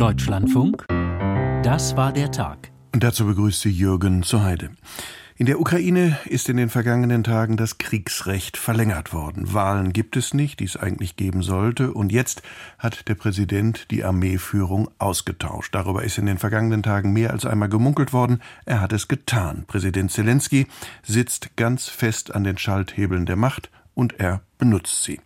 Deutschlandfunk, das war der Tag. Und dazu begrüßt sie Jürgen zur Heide. In der Ukraine ist in den vergangenen Tagen das Kriegsrecht verlängert worden. Wahlen gibt es nicht, die es eigentlich geben sollte. Und jetzt hat der Präsident die Armeeführung ausgetauscht. Darüber ist in den vergangenen Tagen mehr als einmal gemunkelt worden. Er hat es getan. Präsident Zelensky sitzt ganz fest an den Schalthebeln der Macht und er benutzt sie.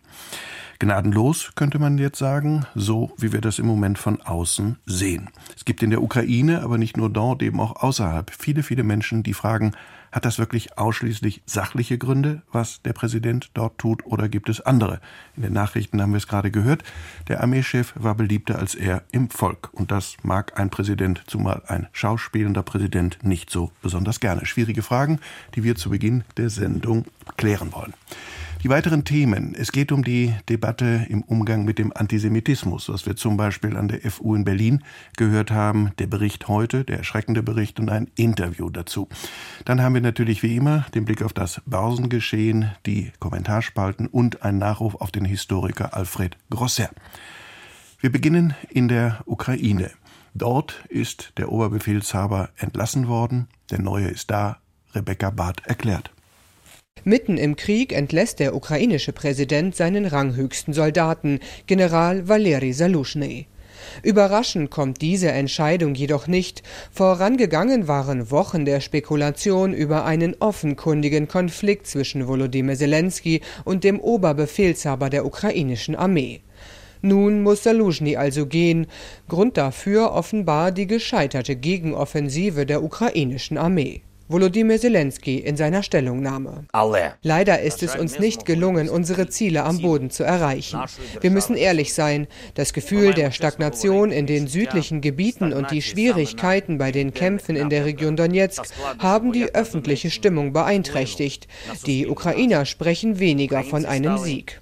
Gnadenlos, könnte man jetzt sagen, so wie wir das im Moment von außen sehen. Es gibt in der Ukraine, aber nicht nur dort, eben auch außerhalb, viele, viele Menschen, die fragen, hat das wirklich ausschließlich sachliche Gründe, was der Präsident dort tut, oder gibt es andere? In den Nachrichten haben wir es gerade gehört. Der Armeechef war beliebter als er im Volk. Und das mag ein Präsident, zumal ein schauspielender Präsident, nicht so besonders gerne. Schwierige Fragen, die wir zu Beginn der Sendung klären wollen. Die weiteren Themen. Es geht um die Debatte im Umgang mit dem Antisemitismus, was wir zum Beispiel an der FU in Berlin gehört haben. Der Bericht heute, der erschreckende Bericht und ein Interview dazu. Dann haben wir natürlich wie immer den Blick auf das Börsengeschehen, die Kommentarspalten und einen Nachruf auf den Historiker Alfred Grosser. Wir beginnen in der Ukraine. Dort ist der Oberbefehlshaber entlassen worden. Der neue ist da. Rebecca Barth erklärt. Mitten im Krieg entlässt der ukrainische Präsident seinen ranghöchsten Soldaten, General Valeri Saluschny. Überraschend kommt diese Entscheidung jedoch nicht. Vorangegangen waren Wochen der Spekulation über einen offenkundigen Konflikt zwischen Volodymyr Zelensky und dem Oberbefehlshaber der ukrainischen Armee. Nun muss Saluschny also gehen. Grund dafür offenbar die gescheiterte Gegenoffensive der ukrainischen Armee. Volodymyr Zelensky in seiner Stellungnahme. Leider ist es uns nicht gelungen, unsere Ziele am Boden zu erreichen. Wir müssen ehrlich sein. Das Gefühl der Stagnation in den südlichen Gebieten und die Schwierigkeiten bei den Kämpfen in der Region Donetsk haben die öffentliche Stimmung beeinträchtigt. Die Ukrainer sprechen weniger von einem Sieg.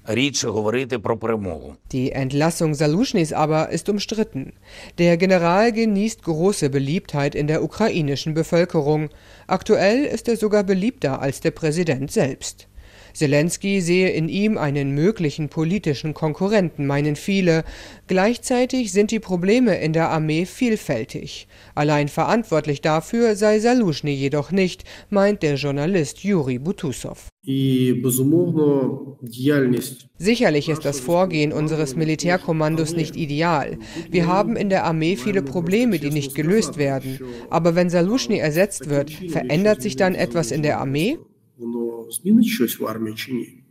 Die Entlassung Saluschnys aber ist umstritten. Der General genießt große Beliebtheit in der ukrainischen Bevölkerung. Aktuell ist er sogar beliebter als der Präsident selbst. Zelensky sehe in ihm einen möglichen politischen Konkurrenten, meinen viele. Gleichzeitig sind die Probleme in der Armee vielfältig. Allein verantwortlich dafür sei Saluschny jedoch nicht, meint der Journalist Juri Butussow. Sicherlich ist das Vorgehen unseres Militärkommandos nicht ideal. Wir haben in der Armee viele Probleme, die nicht gelöst werden. Aber wenn Saluschny ersetzt wird, verändert sich dann etwas in der Armee?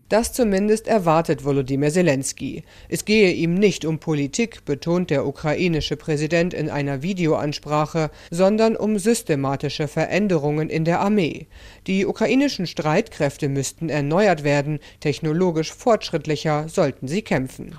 Das zumindest erwartet Volodymyr Zelensky. Es gehe ihm nicht um Politik, betont der ukrainische Präsident in einer Videoansprache, sondern um systematische Veränderungen in der Armee. Die ukrainischen Streitkräfte müssten erneuert werden, technologisch fortschrittlicher sollten sie kämpfen.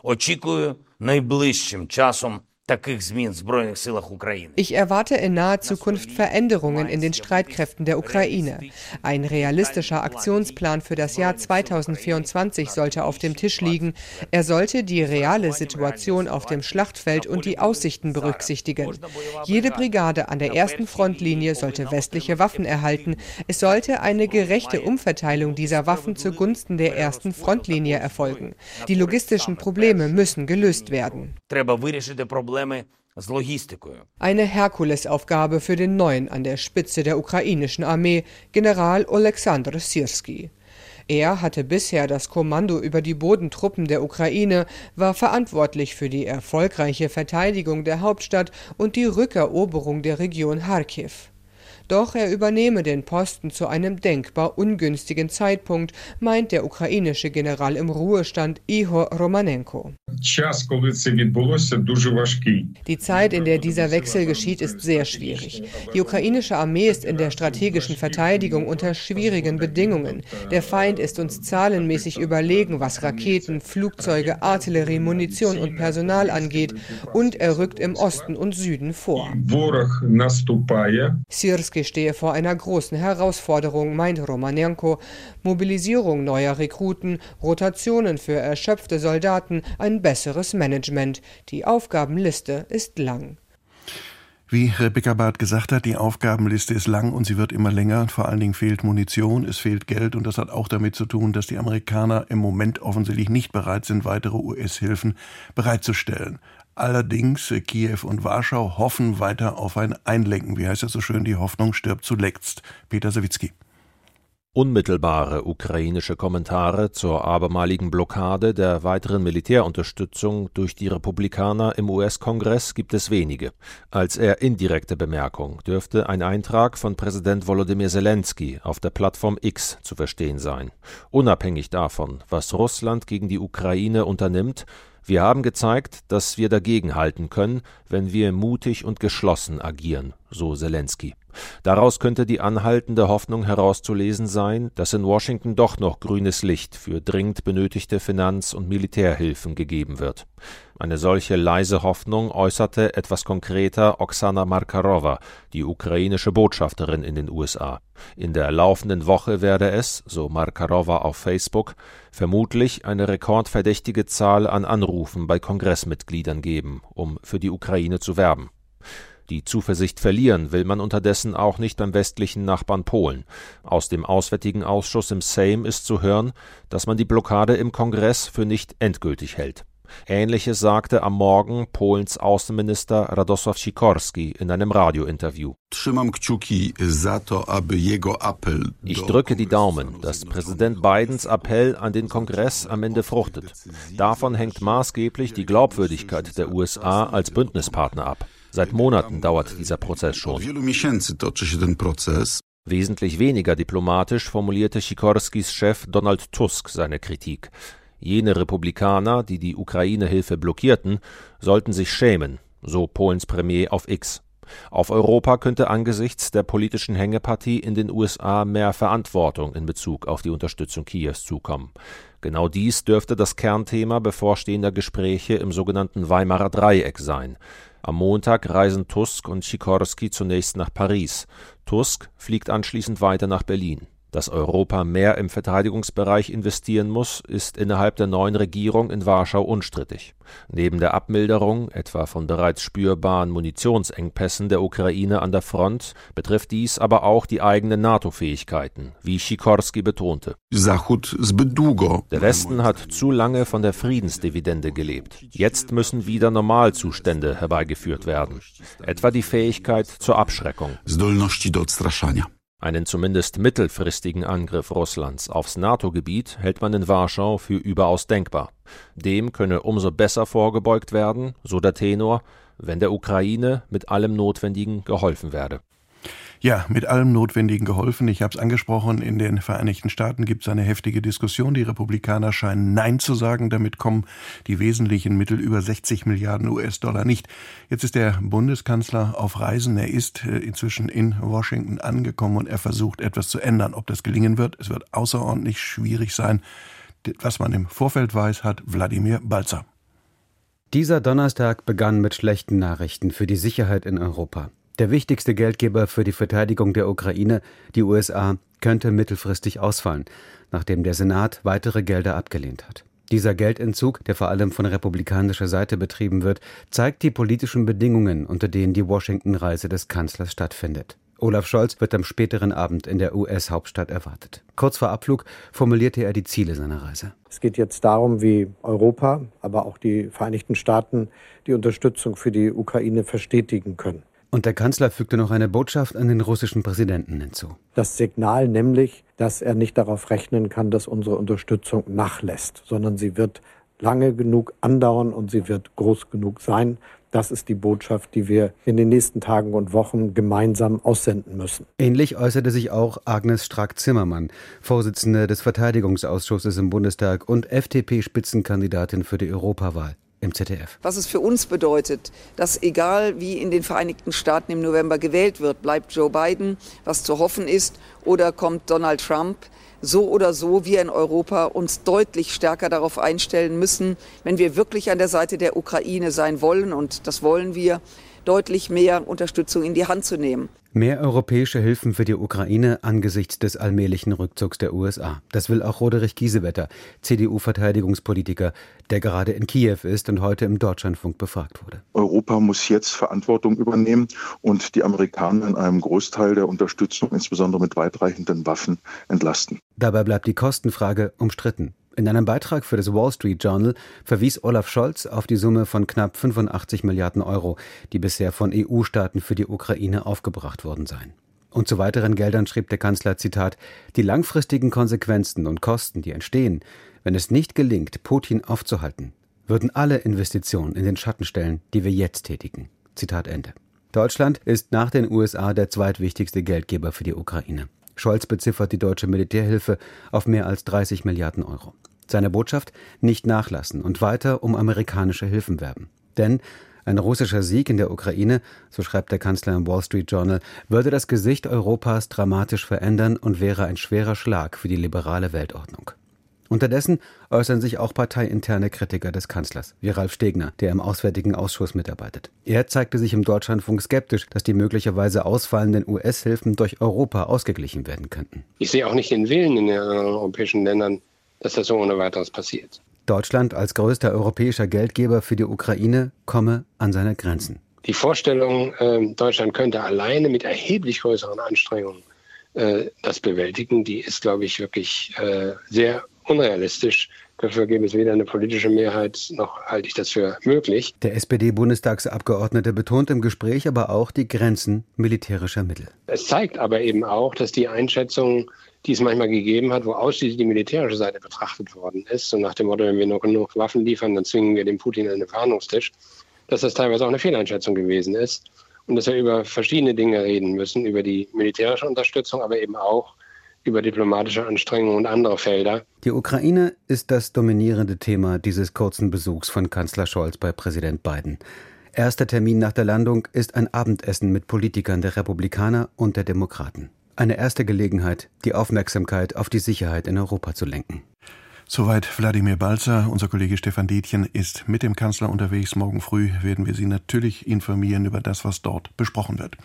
Очікую найближчим часом ich erwarte in naher Zukunft Veränderungen in den Streitkräften der Ukraine. Ein realistischer Aktionsplan für das Jahr 2024 sollte auf dem Tisch liegen. Er sollte die reale Situation auf dem Schlachtfeld und die Aussichten berücksichtigen. Jede Brigade an der ersten Frontlinie sollte westliche Waffen erhalten. Es sollte eine gerechte Umverteilung dieser Waffen zugunsten der ersten Frontlinie erfolgen. Die logistischen Probleme müssen gelöst werden. Eine Herkulesaufgabe für den neuen an der Spitze der ukrainischen Armee, General Oleksandr Sirski. Er hatte bisher das Kommando über die Bodentruppen der Ukraine, war verantwortlich für die erfolgreiche Verteidigung der Hauptstadt und die Rückeroberung der Region Kharkiv. Doch er übernehme den Posten zu einem denkbar ungünstigen Zeitpunkt, meint der ukrainische General im Ruhestand Ihor Romanenko. Die Zeit, in der dieser Wechsel geschieht, ist sehr schwierig. Die ukrainische Armee ist in der strategischen Verteidigung unter schwierigen Bedingungen. Der Feind ist uns zahlenmäßig überlegen, was Raketen, Flugzeuge, Artillerie, Munition und Personal angeht, und er rückt im Osten und Süden vor. Sirsk Zelensky stehe vor einer großen Herausforderung, meint Romanenko. Mobilisierung neuer Rekruten, Rotationen für erschöpfte Soldaten, ein besseres Management. Die Aufgabenliste ist lang. Wie Rebecca Barth gesagt hat, die Aufgabenliste ist lang und sie wird immer länger. Vor allen Dingen fehlt Munition, es fehlt Geld und das hat auch damit zu tun, dass die Amerikaner im Moment offensichtlich nicht bereit sind, weitere US-Hilfen bereitzustellen. Allerdings äh, Kiew und Warschau hoffen weiter auf ein Einlenken. Wie heißt das so schön? Die Hoffnung stirbt zuletzt. Peter Sawicki. Unmittelbare ukrainische Kommentare zur abermaligen Blockade der weiteren Militärunterstützung durch die Republikaner im US-Kongress gibt es wenige. Als eher indirekte Bemerkung dürfte ein Eintrag von Präsident Volodymyr Zelensky auf der Plattform X zu verstehen sein. Unabhängig davon, was Russland gegen die Ukraine unternimmt, wir haben gezeigt, dass wir dagegenhalten können, wenn wir mutig und geschlossen agieren, so Zelensky. Daraus könnte die anhaltende Hoffnung herauszulesen sein, dass in Washington doch noch grünes Licht für dringend benötigte Finanz- und Militärhilfen gegeben wird. Eine solche leise Hoffnung äußerte etwas konkreter Oksana Markarova, die ukrainische Botschafterin in den USA. In der laufenden Woche werde es, so Markarova auf Facebook, vermutlich eine rekordverdächtige Zahl an Anrufen bei Kongressmitgliedern geben, um für die Ukraine zu werben. Die Zuversicht verlieren will man unterdessen auch nicht beim westlichen Nachbarn Polen. Aus dem Auswärtigen Ausschuss im Sejm ist zu hören, dass man die Blockade im Kongress für nicht endgültig hält. Ähnliches sagte am Morgen Polens Außenminister Radosław Sikorski in einem Radiointerview. Ich drücke die Daumen, dass Präsident Bidens Appell an den Kongress am Ende fruchtet. Davon hängt maßgeblich die Glaubwürdigkeit der USA als Bündnispartner ab. Seit Monaten dauert dieser Prozess schon. Wesentlich weniger diplomatisch formulierte Sikorskis Chef Donald Tusk seine Kritik. Jene Republikaner, die die Ukraine-Hilfe blockierten, sollten sich schämen, so Polens Premier auf X. Auf Europa könnte angesichts der politischen Hängepartie in den USA mehr Verantwortung in Bezug auf die Unterstützung Kiews zukommen. Genau dies dürfte das Kernthema bevorstehender Gespräche im sogenannten Weimarer Dreieck sein. Am Montag reisen Tusk und Sikorski zunächst nach Paris. Tusk fliegt anschließend weiter nach Berlin. Dass Europa mehr im Verteidigungsbereich investieren muss, ist innerhalb der neuen Regierung in Warschau unstrittig. Neben der Abmilderung etwa von bereits spürbaren Munitionsengpässen der Ukraine an der Front betrifft dies aber auch die eigenen NATO-Fähigkeiten, wie Sikorski betonte. Der Westen hat zu lange von der Friedensdividende gelebt. Jetzt müssen wieder Normalzustände herbeigeführt werden, etwa die Fähigkeit zur Abschreckung. Einen zumindest mittelfristigen Angriff Russlands aufs NATO-Gebiet hält man in Warschau für überaus denkbar. Dem könne umso besser vorgebeugt werden, so der Tenor, wenn der Ukraine mit allem Notwendigen geholfen werde. Ja, mit allem Notwendigen geholfen. Ich habe es angesprochen, in den Vereinigten Staaten gibt es eine heftige Diskussion. Die Republikaner scheinen Nein zu sagen. Damit kommen die wesentlichen Mittel über 60 Milliarden US-Dollar nicht. Jetzt ist der Bundeskanzler auf Reisen. Er ist äh, inzwischen in Washington angekommen und er versucht etwas zu ändern. Ob das gelingen wird, es wird außerordentlich schwierig sein. Was man im Vorfeld weiß, hat Wladimir Balzer. Dieser Donnerstag begann mit schlechten Nachrichten für die Sicherheit in Europa. Der wichtigste Geldgeber für die Verteidigung der Ukraine, die USA, könnte mittelfristig ausfallen, nachdem der Senat weitere Gelder abgelehnt hat. Dieser Geldentzug, der vor allem von republikanischer Seite betrieben wird, zeigt die politischen Bedingungen, unter denen die Washington-Reise des Kanzlers stattfindet. Olaf Scholz wird am späteren Abend in der US-Hauptstadt erwartet. Kurz vor Abflug formulierte er die Ziele seiner Reise. Es geht jetzt darum, wie Europa, aber auch die Vereinigten Staaten die Unterstützung für die Ukraine verstetigen können. Und der Kanzler fügte noch eine Botschaft an den russischen Präsidenten hinzu. Das Signal nämlich, dass er nicht darauf rechnen kann, dass unsere Unterstützung nachlässt, sondern sie wird lange genug andauern und sie wird groß genug sein. Das ist die Botschaft, die wir in den nächsten Tagen und Wochen gemeinsam aussenden müssen. Ähnlich äußerte sich auch Agnes Strack-Zimmermann, Vorsitzende des Verteidigungsausschusses im Bundestag und FDP-Spitzenkandidatin für die Europawahl im ZDF. Was es für uns bedeutet, dass egal wie in den Vereinigten Staaten im November gewählt wird, bleibt Joe Biden, was zu hoffen ist, oder kommt Donald Trump, so oder so wir in Europa uns deutlich stärker darauf einstellen müssen, wenn wir wirklich an der Seite der Ukraine sein wollen, und das wollen wir, deutlich mehr Unterstützung in die Hand zu nehmen. Mehr europäische Hilfen für die Ukraine angesichts des allmählichen Rückzugs der USA. Das will auch Roderich Giesewetter, CDU-Verteidigungspolitiker, der gerade in Kiew ist und heute im Deutschlandfunk befragt wurde. Europa muss jetzt Verantwortung übernehmen und die Amerikaner in einem Großteil der Unterstützung, insbesondere mit weitreichenden Waffen, entlasten. Dabei bleibt die Kostenfrage umstritten. In einem Beitrag für das Wall Street Journal verwies Olaf Scholz auf die Summe von knapp 85 Milliarden Euro, die bisher von EU-Staaten für die Ukraine aufgebracht worden seien. Und zu weiteren Geldern schrieb der Kanzler Zitat Die langfristigen Konsequenzen und Kosten, die entstehen, wenn es nicht gelingt, Putin aufzuhalten, würden alle Investitionen in den Schatten stellen, die wir jetzt tätigen. Zitat Ende. Deutschland ist nach den USA der zweitwichtigste Geldgeber für die Ukraine. Scholz beziffert die deutsche Militärhilfe auf mehr als 30 Milliarden Euro. Seine Botschaft nicht nachlassen und weiter um amerikanische Hilfen werben. Denn ein russischer Sieg in der Ukraine, so schreibt der Kanzler im Wall Street Journal, würde das Gesicht Europas dramatisch verändern und wäre ein schwerer Schlag für die liberale Weltordnung. Unterdessen äußern sich auch parteiinterne Kritiker des Kanzlers, wie Ralf Stegner, der im Auswärtigen Ausschuss mitarbeitet. Er zeigte sich im Deutschlandfunk skeptisch, dass die möglicherweise ausfallenden US-Hilfen durch Europa ausgeglichen werden könnten. Ich sehe auch nicht den Willen in den anderen europäischen Ländern, dass das so ohne weiteres passiert. Deutschland als größter europäischer Geldgeber für die Ukraine komme an seine Grenzen. Die Vorstellung, ähm, Deutschland könnte alleine mit erheblich größeren Anstrengungen äh, das bewältigen, die ist, glaube ich, wirklich äh, sehr unrealistisch. Dafür gäbe es weder eine politische Mehrheit noch halte ich das für möglich. Der SPD-Bundestagsabgeordnete betont im Gespräch aber auch die Grenzen militärischer Mittel. Es zeigt aber eben auch, dass die Einschätzung, die es manchmal gegeben hat, wo ausschließlich die militärische Seite betrachtet worden ist, so nach dem Motto, wenn wir noch genug Waffen liefern, dann zwingen wir den Putin an den Verhandlungstisch, dass das teilweise auch eine Fehleinschätzung gewesen ist und dass wir über verschiedene Dinge reden müssen, über die militärische Unterstützung, aber eben auch über diplomatische Anstrengungen und andere Felder. Die Ukraine ist das dominierende Thema dieses kurzen Besuchs von Kanzler Scholz bei Präsident Biden. Erster Termin nach der Landung ist ein Abendessen mit Politikern der Republikaner und der Demokraten. Eine erste Gelegenheit, die Aufmerksamkeit auf die Sicherheit in Europa zu lenken. Soweit Wladimir Balzer. Unser Kollege Stefan Detjen ist mit dem Kanzler unterwegs. Morgen früh werden wir Sie natürlich informieren über das, was dort besprochen wird.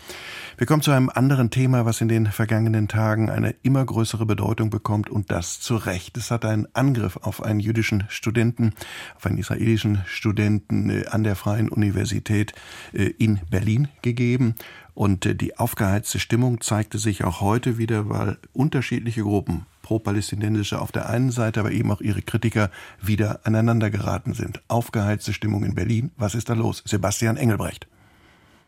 Wir kommen zu einem anderen Thema, was in den vergangenen Tagen eine immer größere Bedeutung bekommt und das zu Recht. Es hat einen Angriff auf einen jüdischen Studenten, auf einen israelischen Studenten äh, an der Freien Universität äh, in Berlin gegeben. Und äh, die aufgeheizte Stimmung zeigte sich auch heute wieder, weil unterschiedliche Gruppen pro-palästinensische auf der einen Seite, aber eben auch ihre Kritiker wieder aneinander geraten sind. Aufgeheizte Stimmung in Berlin. Was ist da los? Sebastian Engelbrecht.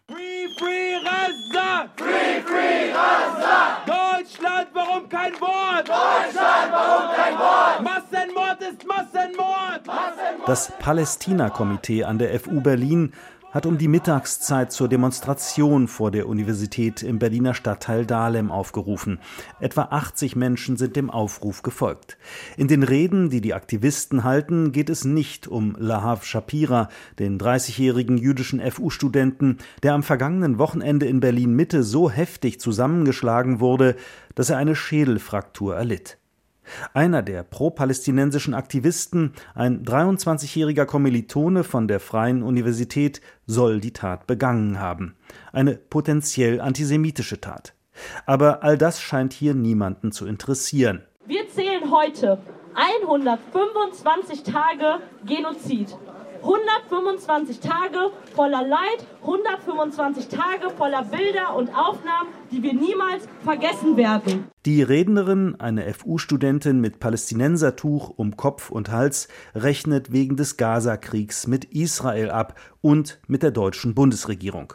Free, free, Gaza! Free, free, Gaza! Deutschland, warum kein Wort? Deutschland, warum kein Wort? Massenmord ist Massenmord! Massenmord! Das Palästina-Komitee an der FU Berlin hat um die Mittagszeit zur Demonstration vor der Universität im Berliner Stadtteil Dahlem aufgerufen. Etwa 80 Menschen sind dem Aufruf gefolgt. In den Reden, die die Aktivisten halten, geht es nicht um Lahav Shapira, den 30-jährigen jüdischen FU-Studenten, der am vergangenen Wochenende in Berlin Mitte so heftig zusammengeschlagen wurde, dass er eine Schädelfraktur erlitt. Einer der pro-palästinensischen Aktivisten, ein 23-jähriger Kommilitone von der Freien Universität, soll die Tat begangen haben. Eine potenziell antisemitische Tat. Aber all das scheint hier niemanden zu interessieren. Wir zählen heute 125 Tage Genozid. 125 Tage voller Leid, 125 Tage voller Bilder und Aufnahmen, die wir niemals vergessen werden. Die Rednerin, eine FU-Studentin mit Palästinensertuch um Kopf und Hals, rechnet wegen des Gaza-Kriegs mit Israel ab und mit der deutschen Bundesregierung.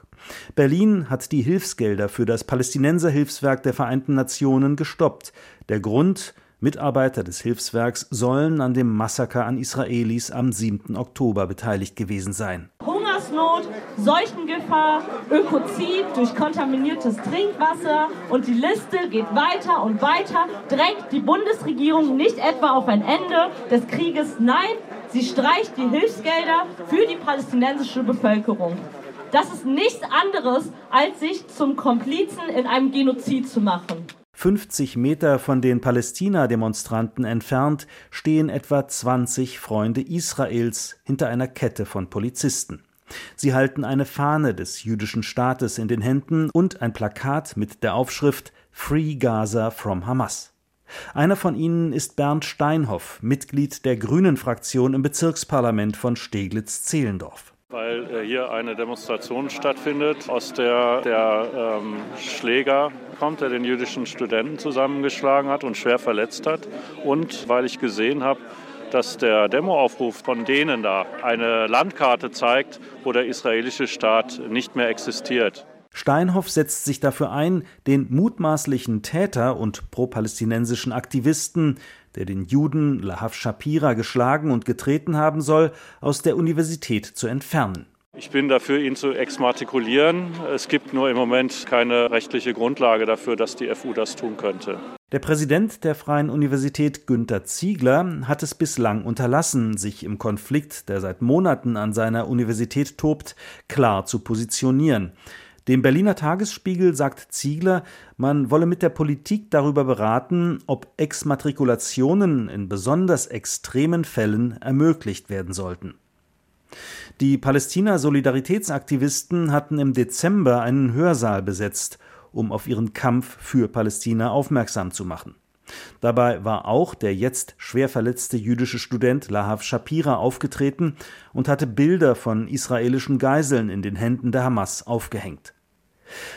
Berlin hat die Hilfsgelder für das Palästinenserhilfswerk der Vereinten Nationen gestoppt. Der Grund Mitarbeiter des Hilfswerks sollen an dem Massaker an Israelis am 7. Oktober beteiligt gewesen sein. Hungersnot, Seuchengefahr, Ökozid durch kontaminiertes Trinkwasser und die Liste geht weiter und weiter. Drängt die Bundesregierung nicht etwa auf ein Ende des Krieges? Nein, sie streicht die Hilfsgelder für die palästinensische Bevölkerung. Das ist nichts anderes, als sich zum Komplizen in einem Genozid zu machen. 50 Meter von den Palästina-Demonstranten entfernt stehen etwa 20 Freunde Israels hinter einer Kette von Polizisten. Sie halten eine Fahne des jüdischen Staates in den Händen und ein Plakat mit der Aufschrift Free Gaza from Hamas. Einer von ihnen ist Bernd Steinhoff, Mitglied der Grünen-Fraktion im Bezirksparlament von Steglitz-Zehlendorf weil äh, hier eine Demonstration stattfindet, aus der der ähm, Schläger kommt, der den jüdischen Studenten zusammengeschlagen hat und schwer verletzt hat. Und weil ich gesehen habe, dass der Demoaufruf von denen da eine Landkarte zeigt, wo der israelische Staat nicht mehr existiert. Steinhoff setzt sich dafür ein, den mutmaßlichen Täter und pro-palästinensischen Aktivisten, der den Juden Lahav Shapira geschlagen und getreten haben soll, aus der Universität zu entfernen. Ich bin dafür, ihn zu exmatrikulieren. Es gibt nur im Moment keine rechtliche Grundlage dafür, dass die FU das tun könnte. Der Präsident der Freien Universität Günter Ziegler hat es bislang unterlassen, sich im Konflikt, der seit Monaten an seiner Universität tobt, klar zu positionieren. Dem Berliner Tagesspiegel sagt Ziegler, man wolle mit der Politik darüber beraten, ob Exmatrikulationen in besonders extremen Fällen ermöglicht werden sollten. Die Palästina-Solidaritätsaktivisten hatten im Dezember einen Hörsaal besetzt, um auf ihren Kampf für Palästina aufmerksam zu machen. Dabei war auch der jetzt schwer verletzte jüdische Student Lahav Shapira aufgetreten und hatte Bilder von israelischen Geiseln in den Händen der Hamas aufgehängt.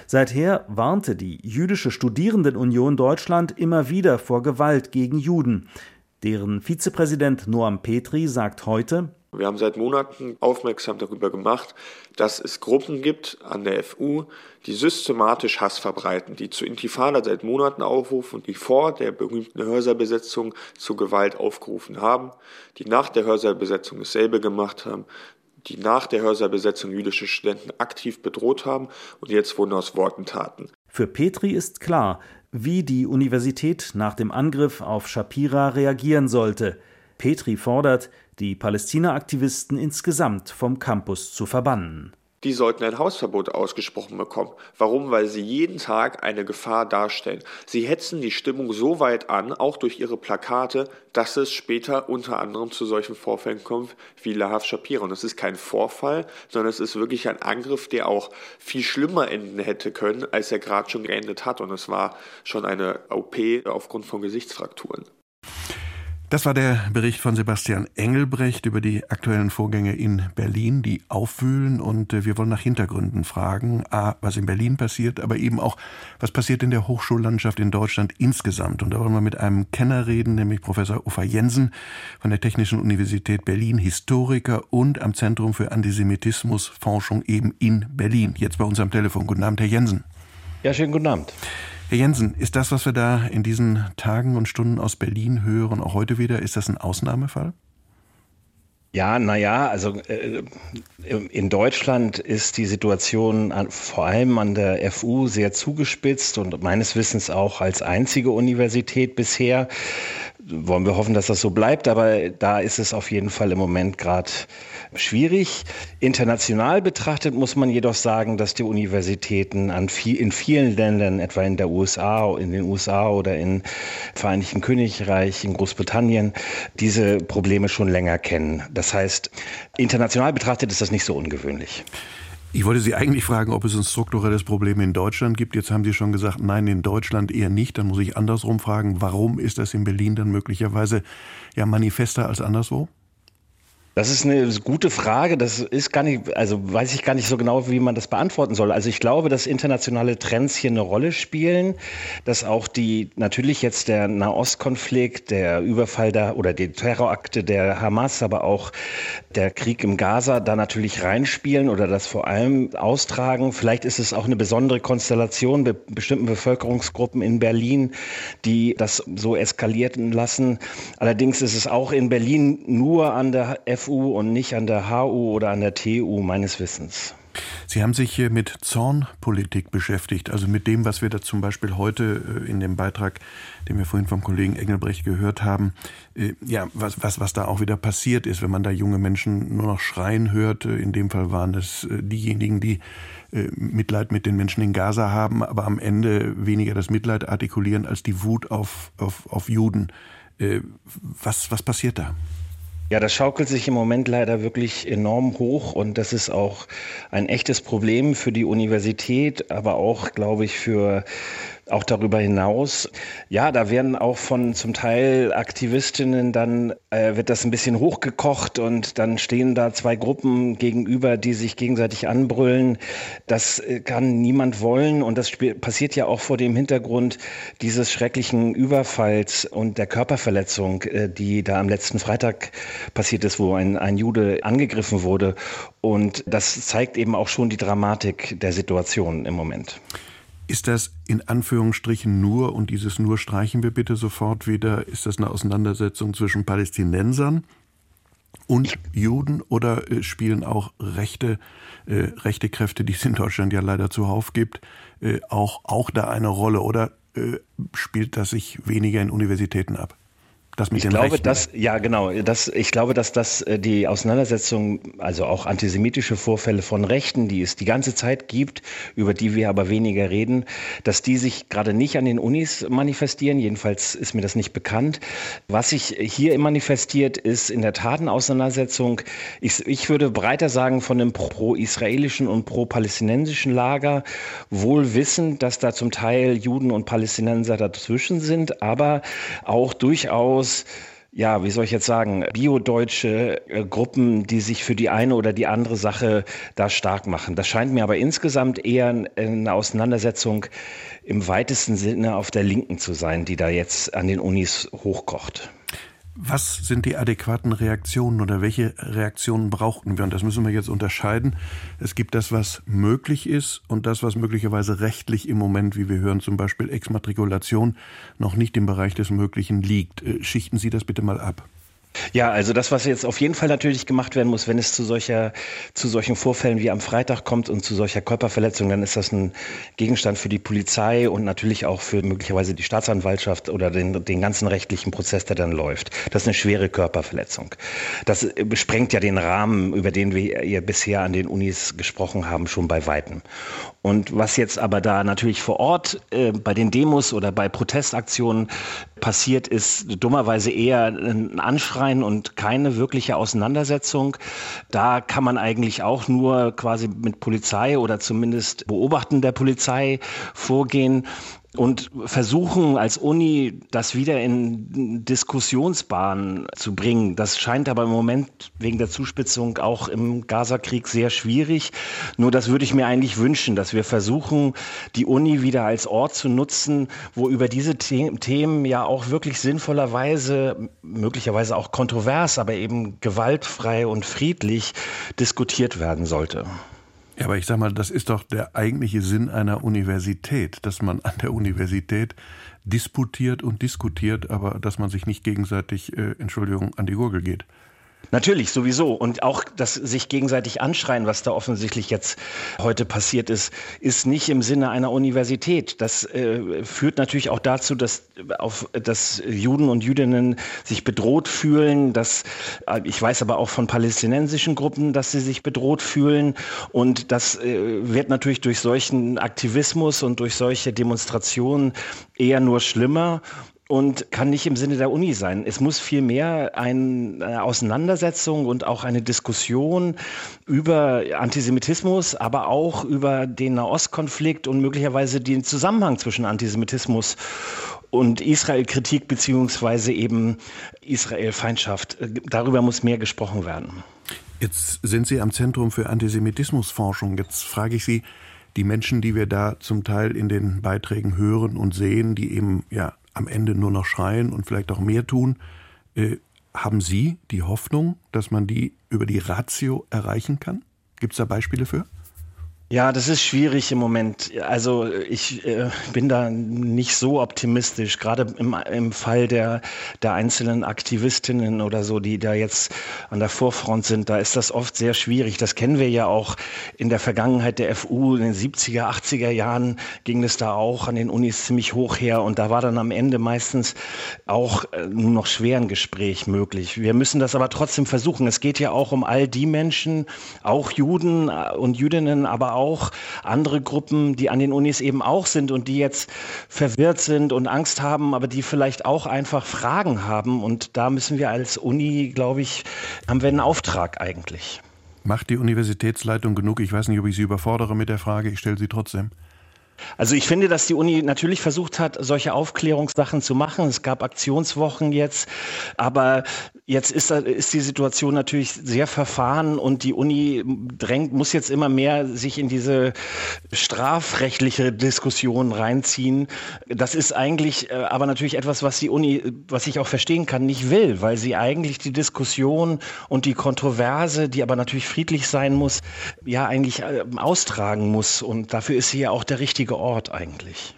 Seither warnte die jüdische Studierendenunion Deutschland immer wieder vor Gewalt gegen Juden. Deren Vizepräsident Noam Petri sagt heute, wir haben seit Monaten aufmerksam darüber gemacht, dass es Gruppen gibt an der FU, die systematisch Hass verbreiten, die zu Intifada seit Monaten aufrufen und die vor der berühmten Hörsaalbesetzung zu Gewalt aufgerufen haben, die nach der Hörsaalbesetzung dasselbe gemacht haben, die nach der Hörsaalbesetzung jüdische Studenten aktiv bedroht haben und jetzt wurden aus Worten Taten. Für Petri ist klar, wie die Universität nach dem Angriff auf Shapira reagieren sollte. Petri fordert, die Palästina-Aktivisten insgesamt vom Campus zu verbannen. Die sollten ein Hausverbot ausgesprochen bekommen. Warum? Weil sie jeden Tag eine Gefahr darstellen. Sie hetzen die Stimmung so weit an, auch durch ihre Plakate, dass es später unter anderem zu solchen Vorfällen kommt wie Lahav Shapira. Und es ist kein Vorfall, sondern es ist wirklich ein Angriff, der auch viel schlimmer enden hätte können, als er gerade schon geendet hat. Und es war schon eine OP aufgrund von Gesichtsfrakturen. Das war der Bericht von Sebastian Engelbrecht über die aktuellen Vorgänge in Berlin, die aufwühlen. Und äh, wir wollen nach Hintergründen fragen. A, was in Berlin passiert, aber eben auch, was passiert in der Hochschullandschaft in Deutschland insgesamt. Und da wollen wir mit einem Kenner reden, nämlich Professor Uffa Jensen von der Technischen Universität Berlin, Historiker und am Zentrum für Antisemitismusforschung eben in Berlin. Jetzt bei uns am Telefon. Guten Abend, Herr Jensen. Ja, schönen guten Abend. Herr Jensen, ist das, was wir da in diesen Tagen und Stunden aus Berlin hören, auch heute wieder, ist das ein Ausnahmefall? Ja, naja, also äh, in Deutschland ist die Situation an, vor allem an der FU sehr zugespitzt und meines Wissens auch als einzige Universität bisher. Wollen wir hoffen, dass das so bleibt, aber da ist es auf jeden Fall im Moment gerade schwierig. International betrachtet muss man jedoch sagen, dass die Universitäten an viel, in vielen Ländern, etwa in der USA, in den USA oder im Vereinigten Königreich, in Großbritannien, diese Probleme schon länger kennen. Das heißt, international betrachtet ist das nicht so ungewöhnlich. Ich wollte Sie eigentlich fragen, ob es ein strukturelles Problem in Deutschland gibt. Jetzt haben Sie schon gesagt, nein, in Deutschland eher nicht. Dann muss ich andersrum fragen, warum ist das in Berlin dann möglicherweise ja manifester als anderswo? Das ist eine gute Frage. Das ist gar nicht, also weiß ich gar nicht so genau, wie man das beantworten soll. Also ich glaube, dass internationale Trends hier eine Rolle spielen, dass auch die, natürlich jetzt der Nahostkonflikt, der Überfall da oder die Terrorakte der Hamas, aber auch der Krieg im Gaza da natürlich reinspielen oder das vor allem austragen. Vielleicht ist es auch eine besondere Konstellation bei bestimmten Bevölkerungsgruppen in Berlin, die das so eskalierten lassen. Allerdings ist es auch in Berlin nur an der FU und nicht an der HU oder an der TU meines Wissens. Sie haben sich hier mit Zornpolitik beschäftigt, also mit dem, was wir da zum Beispiel heute äh, in dem Beitrag, den wir vorhin vom Kollegen Engelbrecht gehört haben, äh, ja, was, was, was da auch wieder passiert ist, wenn man da junge Menschen nur noch schreien hört. In dem Fall waren es äh, diejenigen, die Mitleid mit den Menschen in Gaza haben, aber am Ende weniger das Mitleid artikulieren als die Wut auf, auf, auf Juden. Was, was passiert da? Ja, das schaukelt sich im Moment leider wirklich enorm hoch und das ist auch ein echtes Problem für die Universität, aber auch, glaube ich, für auch darüber hinaus, ja, da werden auch von zum Teil Aktivistinnen dann, äh, wird das ein bisschen hochgekocht und dann stehen da zwei Gruppen gegenüber, die sich gegenseitig anbrüllen. Das äh, kann niemand wollen und das passiert ja auch vor dem Hintergrund dieses schrecklichen Überfalls und der Körperverletzung, äh, die da am letzten Freitag passiert ist, wo ein, ein Jude angegriffen wurde. Und das zeigt eben auch schon die Dramatik der Situation im Moment. Ist das in Anführungsstrichen nur, und dieses nur streichen wir bitte sofort wieder, ist das eine Auseinandersetzung zwischen Palästinensern und Juden oder äh, spielen auch rechte, äh, rechte Kräfte, die es in Deutschland ja leider zuhauf gibt, äh, auch, auch da eine Rolle oder äh, spielt das sich weniger in Universitäten ab? Das mit ich glaube, Rechten. dass ja genau, das, ich glaube, dass das äh, die Auseinandersetzung, also auch antisemitische Vorfälle von Rechten, die es die ganze Zeit gibt, über die wir aber weniger reden, dass die sich gerade nicht an den Unis manifestieren. Jedenfalls ist mir das nicht bekannt. Was sich hier manifestiert, ist in der Tat eine Auseinandersetzung. Ich, ich würde breiter sagen von einem pro-israelischen und pro-palästinensischen Lager, wohl wissend, dass da zum Teil Juden und Palästinenser dazwischen sind, aber auch durchaus aus ja, wie soll ich jetzt sagen, biodeutsche äh, Gruppen, die sich für die eine oder die andere Sache da stark machen. Das scheint mir aber insgesamt eher eine Auseinandersetzung im weitesten Sinne auf der Linken zu sein, die da jetzt an den Unis hochkocht. Was sind die adäquaten Reaktionen oder welche Reaktionen brauchten wir? Und das müssen wir jetzt unterscheiden. Es gibt das, was möglich ist und das, was möglicherweise rechtlich im Moment, wie wir hören, zum Beispiel Exmatrikulation, noch nicht im Bereich des Möglichen liegt. Äh, schichten Sie das bitte mal ab. Ja, also das, was jetzt auf jeden Fall natürlich gemacht werden muss, wenn es zu solcher, zu solchen Vorfällen wie am Freitag kommt und zu solcher Körperverletzung, dann ist das ein Gegenstand für die Polizei und natürlich auch für möglicherweise die Staatsanwaltschaft oder den, den ganzen rechtlichen Prozess, der dann läuft. Das ist eine schwere Körperverletzung. Das besprengt ja den Rahmen, über den wir hier bisher an den Unis gesprochen haben, schon bei Weitem. Und was jetzt aber da natürlich vor Ort äh, bei den Demos oder bei Protestaktionen passiert, ist dummerweise eher ein Anschreien und keine wirkliche Auseinandersetzung. Da kann man eigentlich auch nur quasi mit Polizei oder zumindest Beobachten der Polizei vorgehen und versuchen als Uni das wieder in Diskussionsbahnen zu bringen. Das scheint aber im Moment wegen der Zuspitzung auch im Gazakrieg sehr schwierig. Nur das würde ich mir eigentlich wünschen, dass wir versuchen, die Uni wieder als Ort zu nutzen, wo über diese Themen ja auch wirklich sinnvollerweise, möglicherweise auch kontrovers, aber eben gewaltfrei und friedlich diskutiert werden sollte. Ja, aber ich sag mal, das ist doch der eigentliche Sinn einer Universität, dass man an der Universität disputiert und diskutiert, aber dass man sich nicht gegenseitig, äh, Entschuldigung, an die Gurgel geht. Natürlich, sowieso. Und auch das sich gegenseitig anschreien, was da offensichtlich jetzt heute passiert ist, ist nicht im Sinne einer Universität. Das äh, führt natürlich auch dazu, dass, auf, dass Juden und Jüdinnen sich bedroht fühlen. Dass, äh, ich weiß aber auch von palästinensischen Gruppen, dass sie sich bedroht fühlen. Und das äh, wird natürlich durch solchen Aktivismus und durch solche Demonstrationen eher nur schlimmer und kann nicht im Sinne der Uni sein. Es muss vielmehr eine Auseinandersetzung und auch eine Diskussion über Antisemitismus, aber auch über den Nahostkonflikt und möglicherweise den Zusammenhang zwischen Antisemitismus und Israel-Kritik beziehungsweise eben Israel-Feindschaft. Darüber muss mehr gesprochen werden. Jetzt sind Sie am Zentrum für Antisemitismusforschung. Jetzt frage ich Sie, die Menschen, die wir da zum Teil in den Beiträgen hören und sehen, die eben ja am Ende nur noch schreien und vielleicht auch mehr tun. Äh, haben Sie die Hoffnung, dass man die über die Ratio erreichen kann? Gibt es da Beispiele für? Ja, das ist schwierig im Moment. Also ich äh, bin da nicht so optimistisch, gerade im, im Fall der, der einzelnen Aktivistinnen oder so, die da jetzt an der Vorfront sind. Da ist das oft sehr schwierig. Das kennen wir ja auch in der Vergangenheit der FU. In den 70er, 80er Jahren ging es da auch an den Unis ziemlich hoch her und da war dann am Ende meistens auch äh, nur noch schwer ein Gespräch möglich. Wir müssen das aber trotzdem versuchen. Es geht ja auch um all die Menschen, auch Juden äh, und Jüdinnen, aber auch andere Gruppen, die an den Unis eben auch sind und die jetzt verwirrt sind und Angst haben, aber die vielleicht auch einfach Fragen haben. Und da müssen wir als Uni, glaube ich, haben wir einen Auftrag eigentlich. Macht die Universitätsleitung genug? Ich weiß nicht, ob ich Sie überfordere mit der Frage, ich stelle sie trotzdem. Also ich finde, dass die Uni natürlich versucht hat, solche Aufklärungssachen zu machen. Es gab Aktionswochen jetzt, aber jetzt ist, ist die Situation natürlich sehr verfahren und die Uni drängt, muss jetzt immer mehr sich in diese strafrechtliche Diskussion reinziehen. Das ist eigentlich äh, aber natürlich etwas, was die Uni, was ich auch verstehen kann, nicht will, weil sie eigentlich die Diskussion und die Kontroverse, die aber natürlich friedlich sein muss, ja eigentlich äh, austragen muss. Und dafür ist sie ja auch der richtige Ort eigentlich.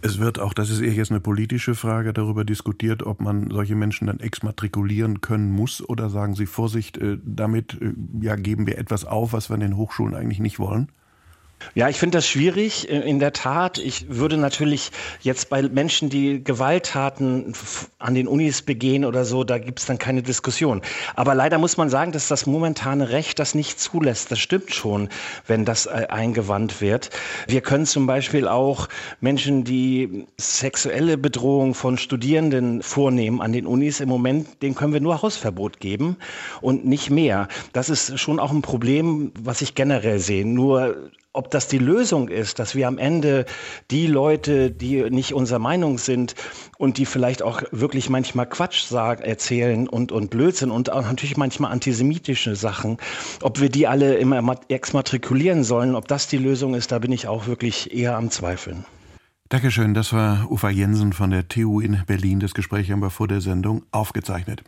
Es wird auch, das ist eher jetzt eine politische Frage, darüber diskutiert, ob man solche Menschen dann exmatrikulieren können muss oder sagen Sie Vorsicht, äh, damit ja, geben wir etwas auf, was wir in den Hochschulen eigentlich nicht wollen? Ja, ich finde das schwierig. In der Tat, ich würde natürlich jetzt bei Menschen, die Gewalttaten an den Unis begehen oder so, da gibt es dann keine Diskussion. Aber leider muss man sagen, dass das momentane Recht das nicht zulässt. Das stimmt schon, wenn das äh, eingewandt wird. Wir können zum Beispiel auch Menschen, die sexuelle Bedrohung von Studierenden vornehmen an den Unis, im Moment, denen können wir nur Hausverbot geben und nicht mehr. Das ist schon auch ein Problem, was ich generell sehe. Nur ob das die Lösung ist, dass wir am Ende die Leute, die nicht unserer Meinung sind und die vielleicht auch wirklich manchmal Quatsch sagen, erzählen und, und Blödsinn und auch natürlich manchmal antisemitische Sachen, ob wir die alle immer exmatrikulieren sollen, ob das die Lösung ist, da bin ich auch wirklich eher am Zweifeln. Dankeschön, das war Ufa Jensen von der TU in Berlin. Das Gespräch haben wir vor der Sendung aufgezeichnet.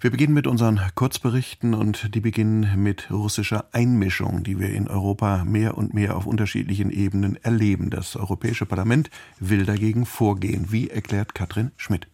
Wir beginnen mit unseren Kurzberichten und die beginnen mit russischer Einmischung, die wir in Europa mehr und mehr auf unterschiedlichen Ebenen erleben. Das Europäische Parlament will dagegen vorgehen. Wie erklärt Katrin Schmidt?